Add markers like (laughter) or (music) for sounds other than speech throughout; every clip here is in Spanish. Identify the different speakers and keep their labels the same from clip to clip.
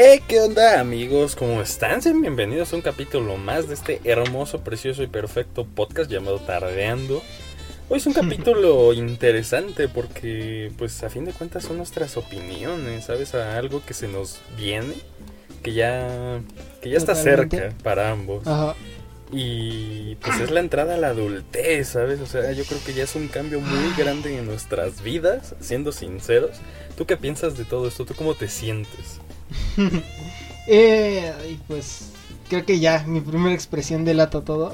Speaker 1: Hey, ¿qué onda amigos? ¿Cómo están? Sean bienvenidos a un capítulo más de este hermoso, precioso y perfecto podcast llamado Tardeando. Hoy es un (laughs) capítulo interesante porque, pues, a fin de cuentas son nuestras opiniones, ¿sabes? A algo que se nos viene, que ya, que ya está cerca para ambos. Ajá. Y pues es la entrada a la adultez, ¿sabes? O sea, yo creo que ya es un cambio muy grande en nuestras vidas, siendo sinceros. ¿Tú qué piensas de todo esto? ¿Tú cómo te sientes? (laughs)
Speaker 2: eh, y pues creo que ya mi primera expresión delata todo.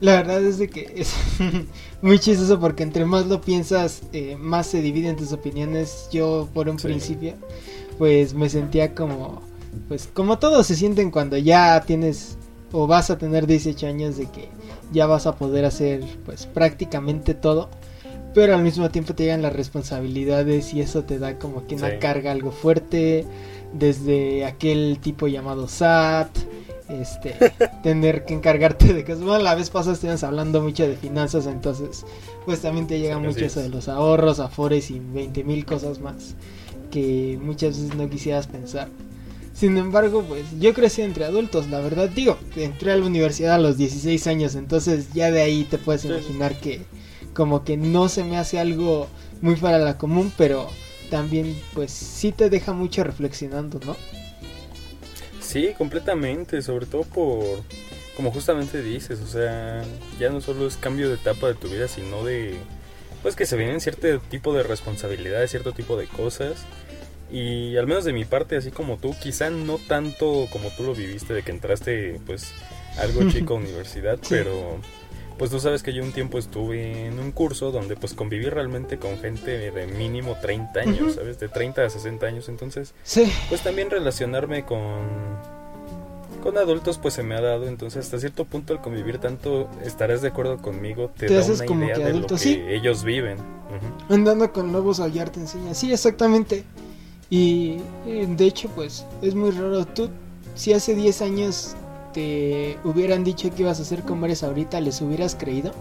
Speaker 2: La verdad es de que es (laughs) muy chistoso porque entre más lo piensas, eh, más se dividen tus opiniones. Yo por un principio, pues me sentía como, pues como todos se sienten cuando ya tienes o vas a tener 18 años de que ya vas a poder hacer pues prácticamente todo. Pero al mismo tiempo te llegan las responsabilidades y eso te da como que una carga algo fuerte. Desde aquel tipo llamado SAT, este, (laughs) tener que encargarte de cosas. Bueno, la vez pasada estuvimos hablando mucho de finanzas, entonces pues también te llega mucho eso de los ahorros, afores y 20 mil cosas más que muchas veces no quisieras pensar. Sin embargo, pues yo crecí entre adultos, la verdad digo, entré a la universidad a los 16 años, entonces ya de ahí te puedes imaginar que como que no se me hace algo muy para la común, pero también pues sí te deja mucho reflexionando, ¿no?
Speaker 1: Sí, completamente, sobre todo por, como justamente dices, o sea, ya no solo es cambio de etapa de tu vida, sino de, pues que se vienen cierto tipo de responsabilidades, cierto tipo de cosas y al menos de mi parte, así como tú, quizá no tanto como tú lo viviste, de que entraste pues algo (laughs) chico a universidad, pero pues tú sabes que yo un tiempo estuve en un curso donde pues conviví realmente con gente de mínimo 30 años, ¿sabes? De 30 a 60 años, entonces sí. pues también relacionarme con con adultos pues se me ha dado, entonces hasta cierto punto el convivir tanto, estarás de acuerdo conmigo, te, da una idea de lo que ellos viven.
Speaker 2: Andando con lobos aullar te enseña, sí, exactamente. Y de hecho, pues es muy raro. Tú, si hace 10 años te hubieran dicho que ibas a hacer como eres ahorita, ¿les hubieras creído?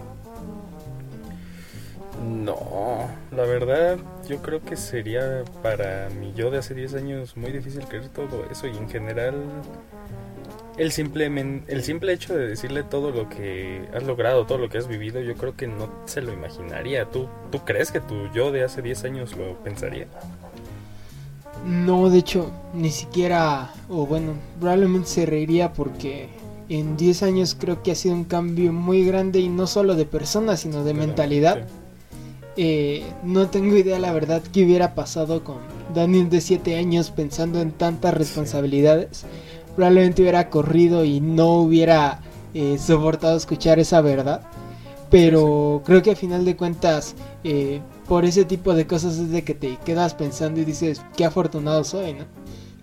Speaker 1: No, la verdad yo creo que sería para mi yo de hace 10 años muy difícil creer todo eso y en general el simple, el simple hecho de decirle todo lo que has logrado, todo lo que has vivido, yo creo que no se lo imaginaría. ¿Tú, tú crees que tu yo de hace 10 años lo pensaría?
Speaker 2: No, de hecho, ni siquiera, o bueno, probablemente se reiría porque en 10 años creo que ha sido un cambio muy grande y no solo de persona, sino de mentalidad. Eh, no tengo idea, la verdad, qué hubiera pasado con Daniel de 7 años pensando en tantas responsabilidades. Probablemente hubiera corrido y no hubiera eh, soportado escuchar esa verdad. Pero creo que a final de cuentas eh, por ese tipo de cosas es de que te quedas pensando y dices, qué afortunado soy, ¿no?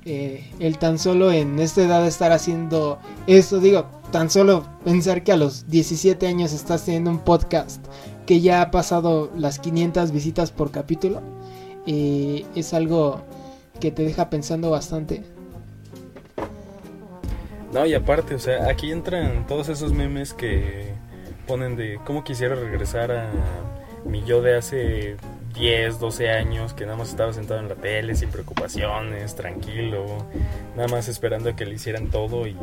Speaker 2: Eh, el tan solo en esta edad estar haciendo esto, digo, tan solo pensar que a los 17 años estás teniendo un podcast que ya ha pasado las 500 visitas por capítulo, eh, es algo que te deja pensando bastante.
Speaker 1: No, y aparte, o sea, aquí entran todos esos memes que ponen de cómo quisiera regresar a mi yo de hace 10, 12 años que nada más estaba sentado en la tele sin preocupaciones, tranquilo, nada más esperando a que le hicieran todo y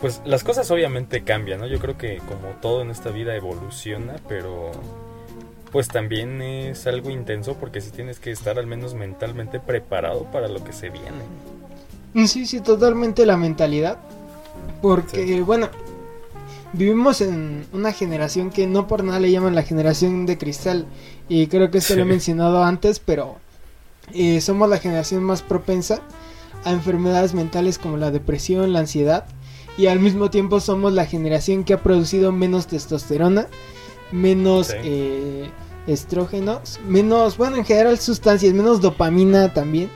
Speaker 1: pues las cosas obviamente cambian, ¿no? Yo creo que como todo en esta vida evoluciona, pero pues también es algo intenso porque si tienes que estar al menos mentalmente preparado para lo que se viene.
Speaker 2: Sí, sí, totalmente la mentalidad. Porque, bueno, vivimos en una generación que no por nada le llaman la generación de cristal. Y creo que esto lo he mencionado antes, pero eh, somos la generación más propensa a enfermedades mentales como la depresión, la ansiedad. Y al mismo tiempo somos la generación que ha producido menos testosterona, menos eh, estrógenos, menos, bueno, en general sustancias, menos dopamina también.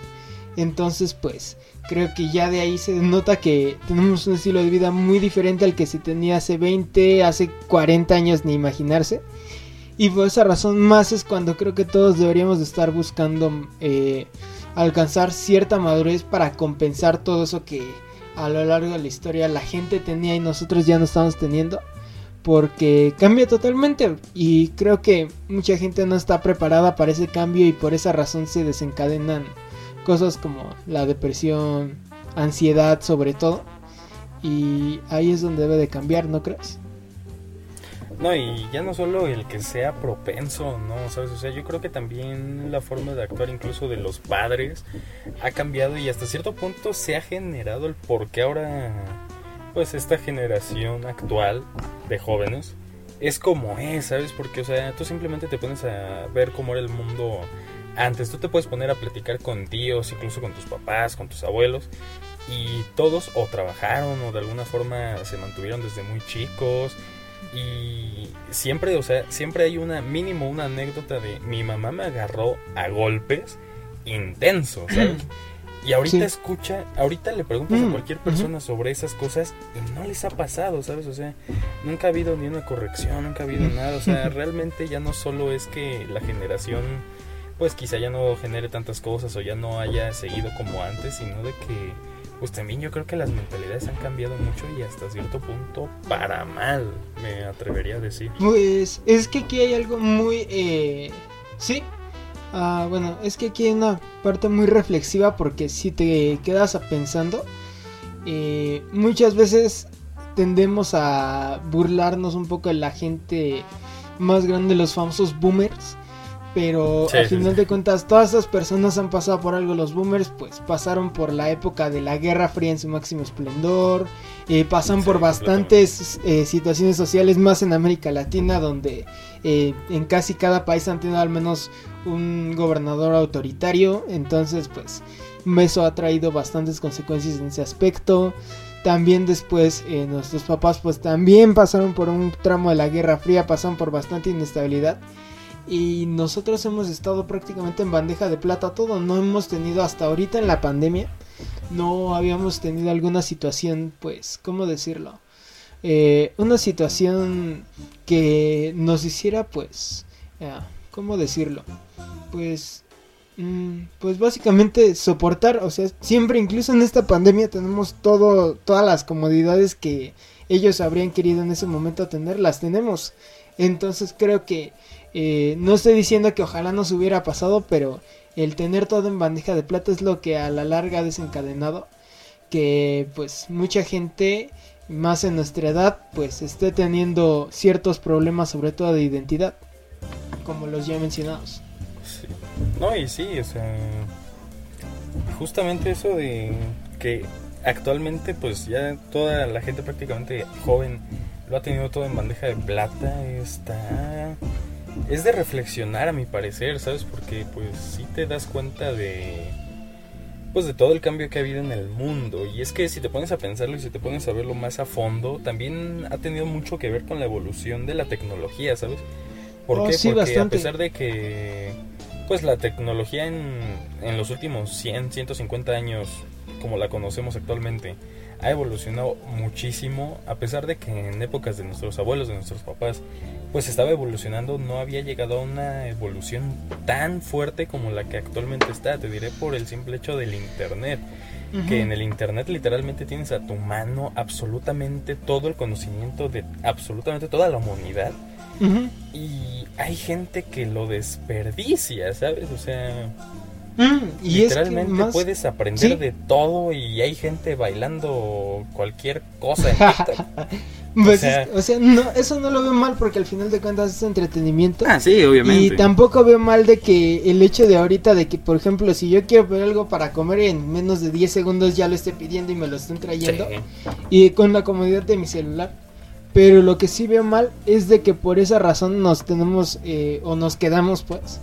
Speaker 2: Entonces, pues, creo que ya de ahí se nota que tenemos un estilo de vida muy diferente al que se tenía hace 20, hace 40 años, ni imaginarse. Y por esa razón más es cuando creo que todos deberíamos de estar buscando eh, alcanzar cierta madurez para compensar todo eso que a lo largo de la historia la gente tenía y nosotros ya no estamos teniendo. Porque cambia totalmente y creo que mucha gente no está preparada para ese cambio y por esa razón se desencadenan cosas como la depresión, ansiedad sobre todo. Y ahí es donde debe de cambiar, ¿no crees?
Speaker 1: No, y ya no solo el que sea propenso, ¿no? ¿Sabes? O sea, yo creo que también la forma de actuar incluso de los padres ha cambiado y hasta cierto punto se ha generado el por qué ahora, pues esta generación actual de jóvenes es como es, ¿sabes? Porque, o sea, tú simplemente te pones a ver cómo era el mundo antes. Tú te puedes poner a platicar con tíos, incluso con tus papás, con tus abuelos, y todos o trabajaron o de alguna forma se mantuvieron desde muy chicos y siempre, o sea, siempre hay una mínimo una anécdota de mi mamá me agarró a golpes intensos, ¿sabes? Y ahorita escucha, ahorita le preguntas a mm, cualquier persona sobre esas cosas y no les ha pasado, ¿sabes? O sea, nunca ha habido ni una corrección, nunca ha habido nada. O sea, realmente ya no solo es que la generación, pues quizá ya no genere tantas cosas o ya no haya seguido como antes, sino de que pues también yo creo que las mentalidades han cambiado mucho y hasta cierto punto para mal, me atrevería a decir.
Speaker 2: Pues es que aquí hay algo muy... Eh, sí. Ah, bueno, es que aquí hay una parte muy reflexiva porque si te quedas pensando, eh, muchas veces tendemos a burlarnos un poco de la gente más grande, los famosos boomers pero al final de cuentas todas esas personas han pasado por algo. Los boomers pues pasaron por la época de la Guerra Fría en su máximo esplendor, eh, pasan por bastantes eh, situaciones sociales más en América Latina donde eh, en casi cada país han tenido al menos un gobernador autoritario. Entonces pues eso ha traído bastantes consecuencias en ese aspecto. También después nuestros papás pues también pasaron por un tramo de la Guerra Fría, pasaron por bastante inestabilidad y nosotros hemos estado prácticamente en bandeja de plata todo, no hemos tenido hasta ahorita en la pandemia, no habíamos tenido alguna situación, pues, ¿cómo decirlo? Eh, una situación que nos hiciera, pues, ¿cómo decirlo? Pues, mm, pues básicamente soportar, o sea, siempre incluso en esta pandemia tenemos todo, todas las comodidades que ellos habrían querido en ese momento tener, las tenemos. Entonces creo que eh, no estoy diciendo que ojalá nos hubiera pasado, pero el tener todo en bandeja de plata es lo que a la larga ha desencadenado que pues mucha gente más en nuestra edad pues esté teniendo ciertos problemas sobre todo de identidad como los ya mencionados.
Speaker 1: No y sí o sea justamente eso de que actualmente pues ya toda la gente prácticamente joven lo ha tenido todo en bandeja de plata está es de reflexionar a mi parecer, ¿sabes? Porque pues sí te das cuenta de pues de todo el cambio que ha habido en el mundo y es que si te pones a pensarlo y si te pones a verlo más a fondo, también ha tenido mucho que ver con la evolución de la tecnología, ¿sabes? ¿Por oh, qué? Porque a pesar de que pues la tecnología en, en los últimos 100, 150 años como la conocemos actualmente ha evolucionado muchísimo, a pesar de que en épocas de nuestros abuelos, de nuestros papás, pues estaba evolucionando, no había llegado a una evolución tan fuerte como la que actualmente está, te diré por el simple hecho del Internet. Que en el Internet literalmente tienes a tu mano absolutamente todo el conocimiento de absolutamente toda la humanidad. Y hay gente que lo desperdicia, ¿sabes? O sea, Mm, y Literalmente puedes aprender de todo y hay gente bailando cualquier cosa en (laughs)
Speaker 2: pues o, sea, no, eso no lo veo mal porque al final de cuentas es entretenimiento.
Speaker 1: Ah, sí, obviamente.
Speaker 2: Y tampoco veo mal de que el hecho de ahorita de que, por ejemplo, si yo quiero ver algo para comer en menos de 10 segundos ya lo esté pidiendo y me lo estén trayendo. Y con la comodidad de mi celular. Pero lo que sí veo mal es de que por esa razón nos tenemos eh, o nos quedamos pues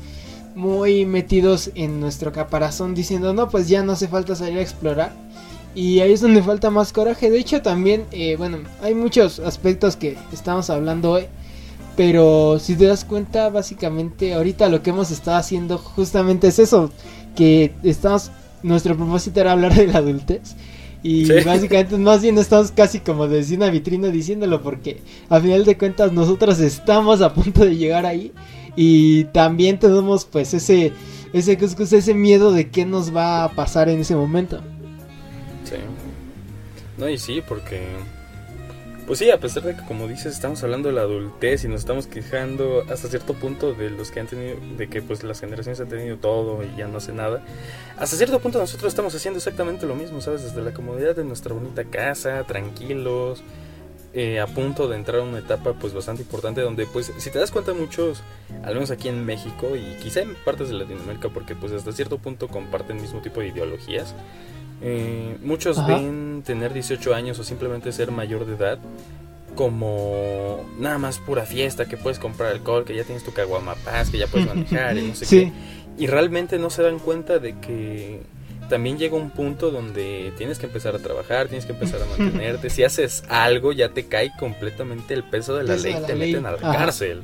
Speaker 2: muy metidos en nuestro caparazón diciendo, no, pues ya no hace falta salir a explorar. Y ahí es donde falta más coraje. De hecho, también, eh, bueno, hay muchos aspectos que estamos hablando hoy. Pero si te das cuenta, básicamente ahorita lo que hemos estado haciendo justamente es eso. Que estamos, nuestro propósito era hablar de la adultez. Y (laughs) básicamente más bien estamos casi como desde una vitrina diciéndolo porque a final de cuentas nosotros estamos a punto de llegar ahí y también tenemos pues ese, ese, ese miedo de qué nos va a pasar en ese momento.
Speaker 1: Sí. No, y sí, porque Pues sí, a pesar de que como dices, estamos hablando de la adultez y nos estamos quejando hasta cierto punto de los que han tenido, de que pues las generaciones han tenido todo y ya no hace nada. Hasta cierto punto nosotros estamos haciendo exactamente lo mismo, ¿sabes? Desde la comodidad de nuestra bonita casa, tranquilos, eh, a punto de entrar a una etapa pues bastante importante donde pues si te das cuenta muchos, al menos aquí en México y quizá en partes de Latinoamérica porque pues hasta cierto punto comparten el mismo tipo de ideologías, eh, muchos ven tener 18 años o simplemente ser mayor de edad como nada más pura fiesta, que puedes comprar alcohol, que ya tienes tu caguamapaz, que ya puedes (laughs) manejar y no sé qué. Y realmente no se dan cuenta de que también llega un punto donde tienes que empezar a trabajar, tienes que empezar a (laughs) mantenerte. si haces algo, ya te cae completamente el peso de la ley, te meten a la cárcel.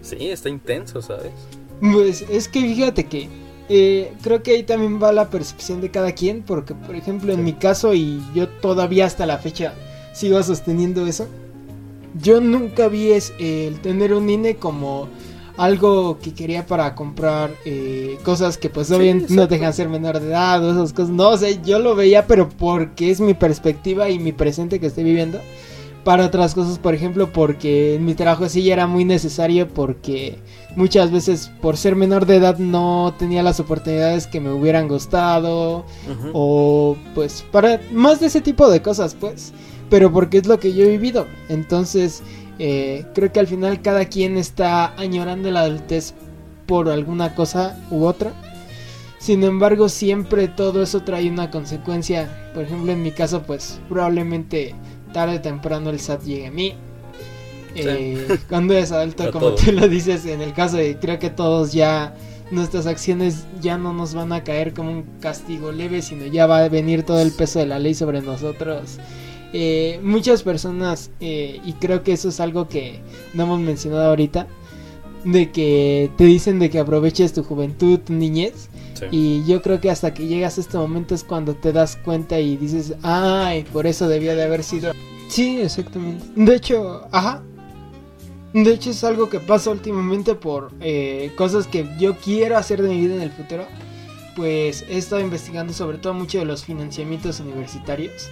Speaker 1: Sí, está intenso, ¿sabes?
Speaker 2: Pues es que fíjate que eh, creo que ahí también va la percepción de cada quien, porque por ejemplo en mi caso, y yo todavía hasta la fecha sigo sosteniendo eso, yo nunca vi es, el tener un INE como algo que quería para comprar eh, cosas que pues obviamente no dejan ser menor de edad o esas cosas. No sé, yo lo veía, pero porque es mi perspectiva y mi presente que estoy viviendo. Para otras cosas, por ejemplo, porque en mi trabajo sí era muy necesario porque muchas veces por ser menor de edad no tenía las oportunidades que me hubieran gustado o pues para más de ese tipo de cosas pues pero porque es lo que yo he vivido entonces eh, creo que al final cada quien está añorando la adultez por alguna cosa u otra. Sin embargo, siempre todo eso trae una consecuencia. Por ejemplo, en mi caso, pues probablemente tarde o temprano el SAT llegue a mí. Eh, cuando es adulto, (laughs) como tú lo dices, en el caso de creo que todos ya nuestras acciones ya no nos van a caer como un castigo leve, sino ya va a venir todo el peso de la ley sobre nosotros eh, muchas personas, eh, y creo que eso es algo que no hemos mencionado ahorita, de que te dicen de que aproveches tu juventud, tu niñez. Y yo creo que hasta que llegas a este momento es cuando te das cuenta y dices, ay, por eso debía de haber sido. Sí, exactamente. De hecho, ajá. De hecho es algo que pasa últimamente por eh, cosas que yo quiero hacer de mi vida en el futuro. Pues he estado investigando sobre todo mucho de los financiamientos universitarios.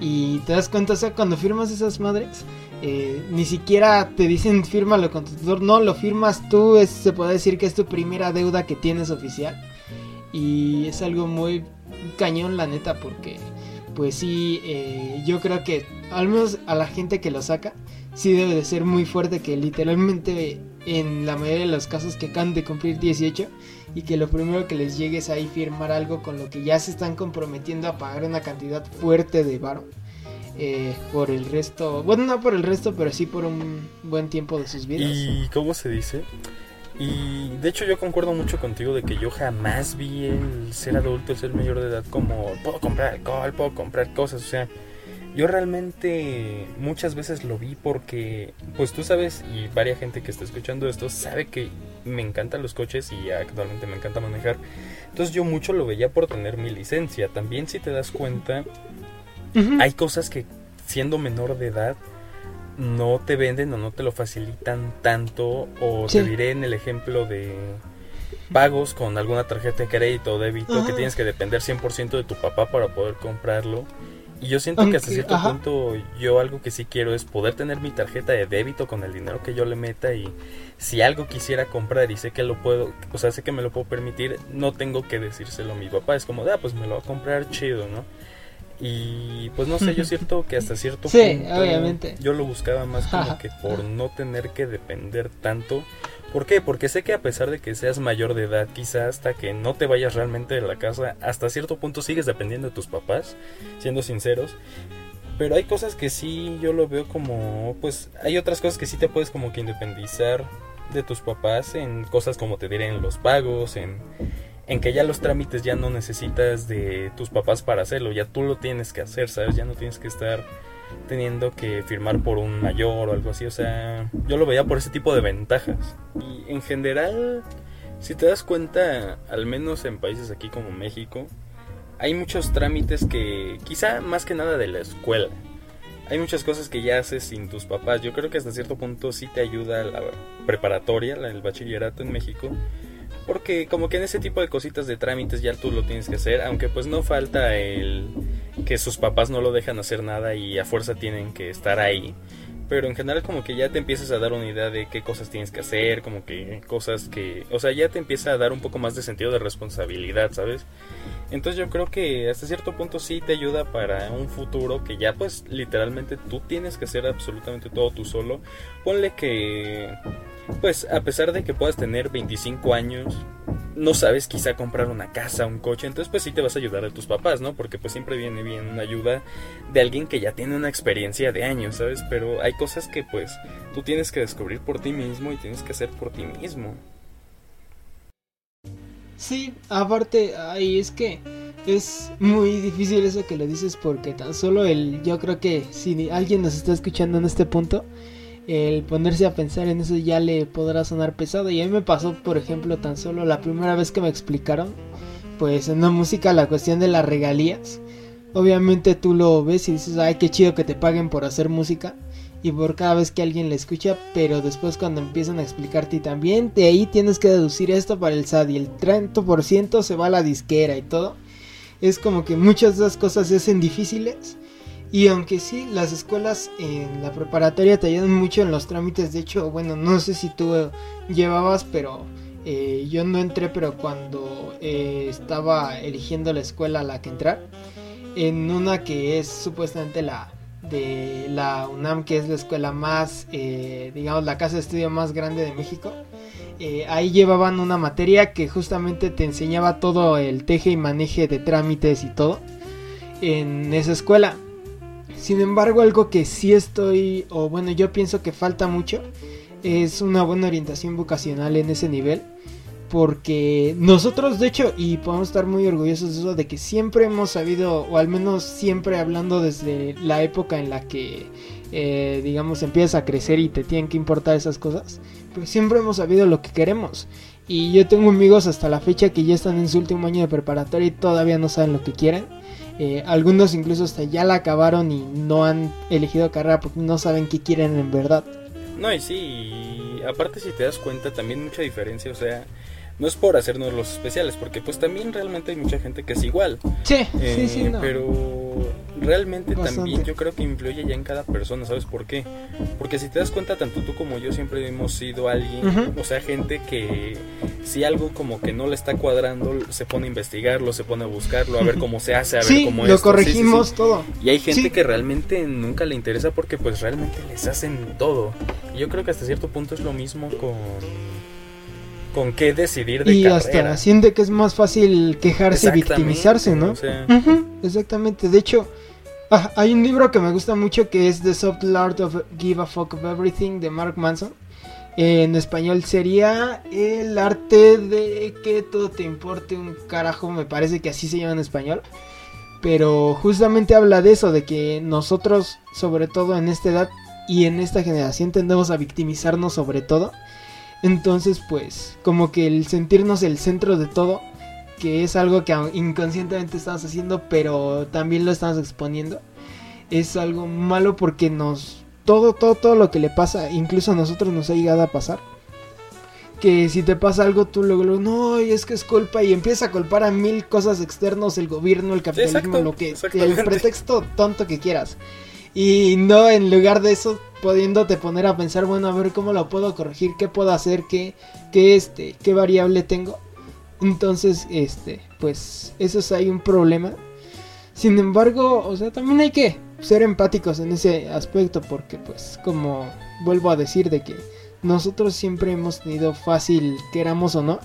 Speaker 2: Y te das cuenta, o sea, cuando firmas esas madres, eh, ni siquiera te dicen fírmalo con tu tutor, no, lo firmas tú, se puede decir que es tu primera deuda que tienes oficial. Y es algo muy cañón, la neta, porque pues sí, eh, yo creo que al menos a la gente que lo saca, sí debe de ser muy fuerte que literalmente en la mayoría de los casos que acaban de cumplir 18 y que lo primero que les llegue es ahí firmar algo con lo que ya se están comprometiendo a pagar una cantidad fuerte de varo eh, por el resto, bueno no por el resto pero sí por un buen tiempo de sus vidas.
Speaker 1: ¿Y cómo se dice? Y de hecho yo concuerdo mucho contigo de que yo jamás vi el ser adulto, el ser mayor de edad como puedo comprar alcohol, puedo comprar cosas, o sea, yo realmente muchas veces lo vi porque, pues tú sabes, y varias gente que está escuchando esto sabe que me encantan los coches y actualmente me encanta manejar. Entonces yo mucho lo veía por tener mi licencia. También si te das cuenta, hay cosas que siendo menor de edad no te venden o no te lo facilitan tanto. O te diré en el ejemplo de pagos con alguna tarjeta de crédito o débito que tienes que depender 100% de tu papá para poder comprarlo. Y yo siento que hasta cierto punto yo algo que sí quiero es poder tener mi tarjeta de débito con el dinero que yo le meta y si algo quisiera comprar y sé que lo puedo, o sea, sé que me lo puedo permitir, no tengo que decírselo a mi papá, es como, ah, pues me lo va a comprar chido, ¿no? Y pues no sé, yo siento que hasta cierto
Speaker 2: sí, obviamente.
Speaker 1: yo lo buscaba más como que por no tener que depender tanto ¿Por qué? Porque sé que a pesar de que seas mayor de edad, quizá hasta que no te vayas realmente de la casa, hasta cierto punto sigues dependiendo de tus papás, siendo sinceros. Pero hay cosas que sí yo lo veo como, pues hay otras cosas que sí te puedes como que independizar de tus papás en cosas como te diré en los pagos, en, en que ya los trámites ya no necesitas de tus papás para hacerlo, ya tú lo tienes que hacer, ¿sabes? Ya no tienes que estar teniendo que firmar por un mayor o algo así. O sea, yo lo veía por ese tipo de ventajas. Y en general, si te das cuenta, al menos en países aquí como México, hay muchos trámites que quizá más que nada de la escuela. Hay muchas cosas que ya haces sin tus papás. Yo creo que hasta cierto punto sí te ayuda la preparatoria, el bachillerato en México. Porque como que en ese tipo de cositas de trámites ya tú lo tienes que hacer, aunque pues no falta el que sus papás no lo dejan hacer nada y a fuerza tienen que estar ahí pero en general como que ya te empiezas a dar una idea de qué cosas tienes que hacer, como que cosas que, o sea, ya te empieza a dar un poco más de sentido de responsabilidad, ¿sabes? Entonces yo creo que hasta cierto punto sí te ayuda para un futuro que ya pues literalmente tú tienes que hacer absolutamente todo tú solo. Ponle que pues a pesar de que puedas tener 25 años, no sabes quizá comprar una casa, un coche, entonces pues sí te vas a ayudar a tus papás, ¿no? Porque pues siempre viene bien una ayuda de alguien que ya tiene una experiencia de años, ¿sabes? Pero hay cosas que pues tú tienes que descubrir por ti mismo y tienes que hacer por ti mismo.
Speaker 2: Sí, aparte, ahí es que es muy difícil eso que lo dices porque tan solo el, yo creo que si alguien nos está escuchando en este punto, el ponerse a pensar en eso ya le podrá sonar pesado. Y a mí me pasó, por ejemplo, tan solo la primera vez que me explicaron, pues en la música la cuestión de las regalías. Obviamente tú lo ves y dices, ay, qué chido que te paguen por hacer música y por cada vez que alguien la escucha, pero después cuando empiezan a explicarte también de ahí tienes que deducir esto para el SAD y el 30% se va a la disquera y todo. Es como que muchas de esas cosas se hacen difíciles y aunque sí, las escuelas en la preparatoria te ayudan mucho en los trámites. De hecho, bueno, no sé si tú llevabas, pero eh, yo no entré, pero cuando eh, estaba eligiendo la escuela a la que entrar, en una que es supuestamente la de la UNAM, que es la escuela más, eh, digamos, la casa de estudio más grande de México. ahí llevaban una materia que justamente te enseñaba todo el teje y maneje de trámites y todo en esa escuela. Sin embargo, algo que sí estoy, o bueno, yo pienso que falta mucho, es una buena orientación vocacional en ese nivel. Porque nosotros, de hecho, y podemos estar muy orgullosos de eso, de que siempre hemos sabido, o al menos siempre hablando desde la época en la que, eh, digamos, empiezas a crecer y te tienen que importar esas cosas, pues siempre hemos sabido lo que queremos. Y yo tengo amigos hasta la fecha que ya están en su último año de preparatoria y todavía no saben lo que quieren. Eh, algunos incluso hasta ya la acabaron y no han elegido carrera porque no saben qué quieren en verdad.
Speaker 1: No, y sí, aparte si te das cuenta también mucha diferencia, o sea, no es por hacernos los especiales, porque pues también realmente hay mucha gente que es igual.
Speaker 2: Sí, sí, sí.
Speaker 1: Eh, pero realmente también yo creo que influye ya en cada persona, ¿sabes por qué? Porque si te das cuenta, tanto tú como yo siempre hemos sido alguien, o sea, gente que si algo como que no le está cuadrando, se pone a investigarlo, se pone a buscarlo, a ver cómo se hace, a ver cómo
Speaker 2: es. Lo corregimos todo.
Speaker 1: Y hay gente que realmente nunca le interesa porque pues realmente les hacen todo. Y yo creo que hasta cierto punto es lo mismo con con qué decidir de y hasta
Speaker 2: siente que es más fácil quejarse y victimizarse, ¿no? exactamente. De hecho, ah, hay un libro que me gusta mucho que es The Soft Art of Give a Fuck of Everything de Mark Manson. En español sería El arte de que todo te importe un carajo, me parece que así se llama en español. Pero justamente habla de eso, de que nosotros, sobre todo en esta edad y en esta generación, tendemos a victimizarnos sobre todo entonces, pues, como que el sentirnos el centro de todo, que es algo que inconscientemente estamos haciendo, pero también lo estamos exponiendo, es algo malo porque nos todo todo todo lo que le pasa, incluso a nosotros nos ha llegado a pasar. Que si te pasa algo, tú luego, no, y es que es culpa, y empieza a culpar a mil cosas externos, el gobierno, el capitalismo, lo que, el pretexto tonto que quieras. Y no, en lugar de eso, pudiéndote poner a pensar, bueno, a ver cómo lo puedo corregir, qué puedo hacer, qué, qué, este, qué variable tengo. Entonces, este, pues, eso es ahí un problema. Sin embargo, o sea, también hay que ser empáticos en ese aspecto, porque, pues, como vuelvo a decir, de que nosotros siempre hemos tenido fácil, queramos o no,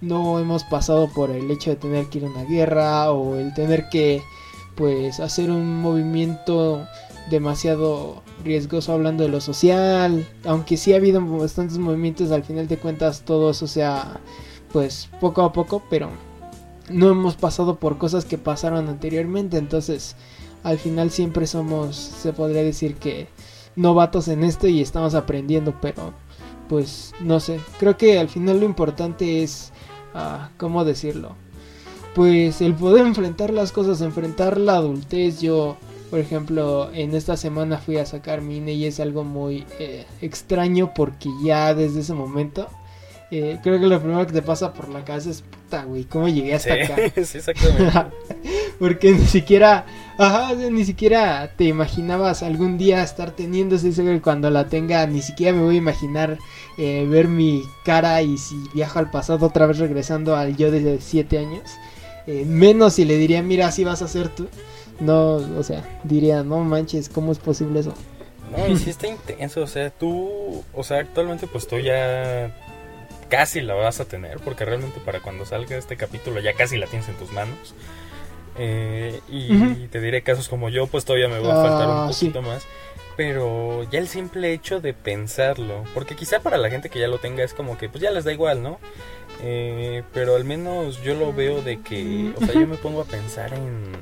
Speaker 2: no hemos pasado por el hecho de tener que ir a una guerra o el tener que, pues, hacer un movimiento demasiado riesgoso hablando de lo social, aunque sí ha habido bastantes movimientos, al final de cuentas todo eso sea pues poco a poco, pero no hemos pasado por cosas que pasaron anteriormente, entonces al final siempre somos, se podría decir que novatos en esto y estamos aprendiendo, pero pues no sé, creo que al final lo importante es, uh, ¿cómo decirlo? Pues el poder enfrentar las cosas, enfrentar la adultez, yo por ejemplo, en esta semana fui a sacar mi INE y es algo muy eh, extraño porque ya desde ese momento eh, creo que lo primero que te pasa por la cabeza es puta, güey, ¿cómo llegué hasta acá? (laughs)
Speaker 1: sí, exactamente. (laughs)
Speaker 2: Porque ni siquiera, ajá, ni siquiera te imaginabas algún día estar teniendo ese cuando la tenga, ni siquiera me voy a imaginar eh, ver mi cara y si viajo al pasado otra vez regresando al yo de 7 años. Eh, menos si le diría, mira, así vas a ser tú. No, o sea, diría, no manches, ¿cómo es posible eso?
Speaker 1: No, y sí está intenso, o sea, tú, o sea, actualmente pues tú ya casi la vas a tener, porque realmente para cuando salga este capítulo ya casi la tienes en tus manos. Eh, y te diré casos como yo, pues todavía me va a faltar un ah, poquito más. Pero ya el simple hecho de pensarlo, porque quizá para la gente que ya lo tenga es como que pues ya les da igual, ¿no? Eh, pero al menos yo lo veo de que, o sea, yo me pongo a pensar en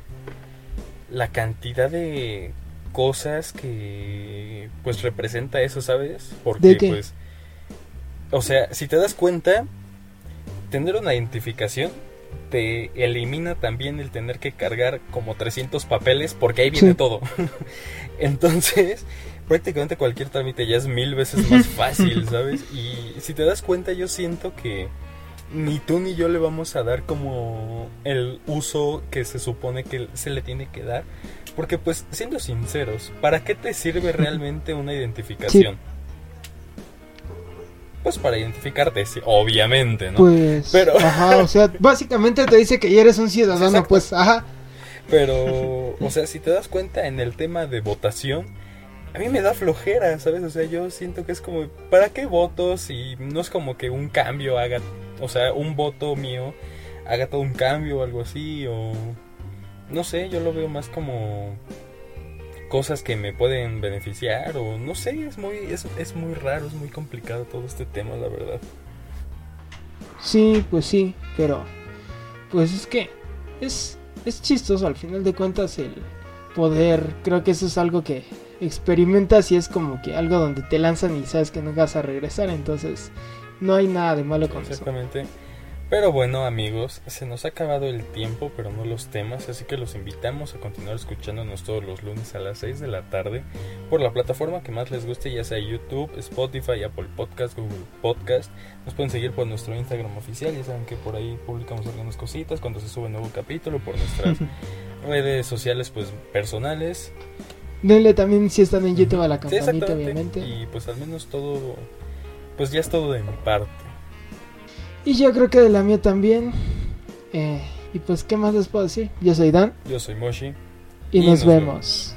Speaker 1: la cantidad de cosas que pues representa eso, ¿sabes? Porque pues o sea, si te das cuenta, tener una identificación te elimina también el tener que cargar como 300 papeles porque ahí viene todo. (laughs) Entonces, prácticamente cualquier trámite ya es mil veces más (laughs) fácil, ¿sabes? Y si te das cuenta, yo siento que ni tú ni yo le vamos a dar como el uso que se supone que se le tiene que dar. Porque pues, siendo sinceros, ¿para qué te sirve (laughs) realmente una identificación? Pues para identificarte, sí, obviamente, ¿no?
Speaker 2: Pues, Pero... ajá, o sea, (laughs) básicamente te dice que ya eres un ciudadano, pues, ajá.
Speaker 1: Pero, o sea, si te das cuenta en el tema de votación, a mí me da flojera, ¿sabes? O sea, yo siento que es como, ¿para qué voto si no es como que un cambio haga, o sea, un voto mío haga todo un cambio o algo así? O, no sé, yo lo veo más como cosas que me pueden beneficiar o no sé, es muy, es, es muy raro, es muy complicado todo este tema, la verdad.
Speaker 2: Sí, pues sí, pero pues es que es, es chistoso al final de cuentas el poder, creo que eso es algo que experimentas y es como que algo donde te lanzan y sabes que no vas a regresar, entonces no hay nada de malo con
Speaker 1: Exactamente. Pero bueno amigos, se nos ha acabado el tiempo, pero no los temas, así que los invitamos a continuar escuchándonos todos los lunes a las 6 de la tarde por la plataforma que más les guste, ya sea YouTube, Spotify, Apple Podcast, Google Podcast. Nos pueden seguir por nuestro Instagram oficial, ya saben que por ahí publicamos algunas cositas cuando se sube un nuevo capítulo, por nuestras (laughs) redes sociales pues personales.
Speaker 2: Denle también si están en YouTube a la campanita, obviamente.
Speaker 1: Y pues al menos todo, pues ya es todo de mi parte.
Speaker 2: Y yo creo que de la mía también. Eh, y pues, ¿qué más les puedo decir? Yo soy Dan.
Speaker 1: Yo soy Moshi.
Speaker 2: Y, nos, vemos.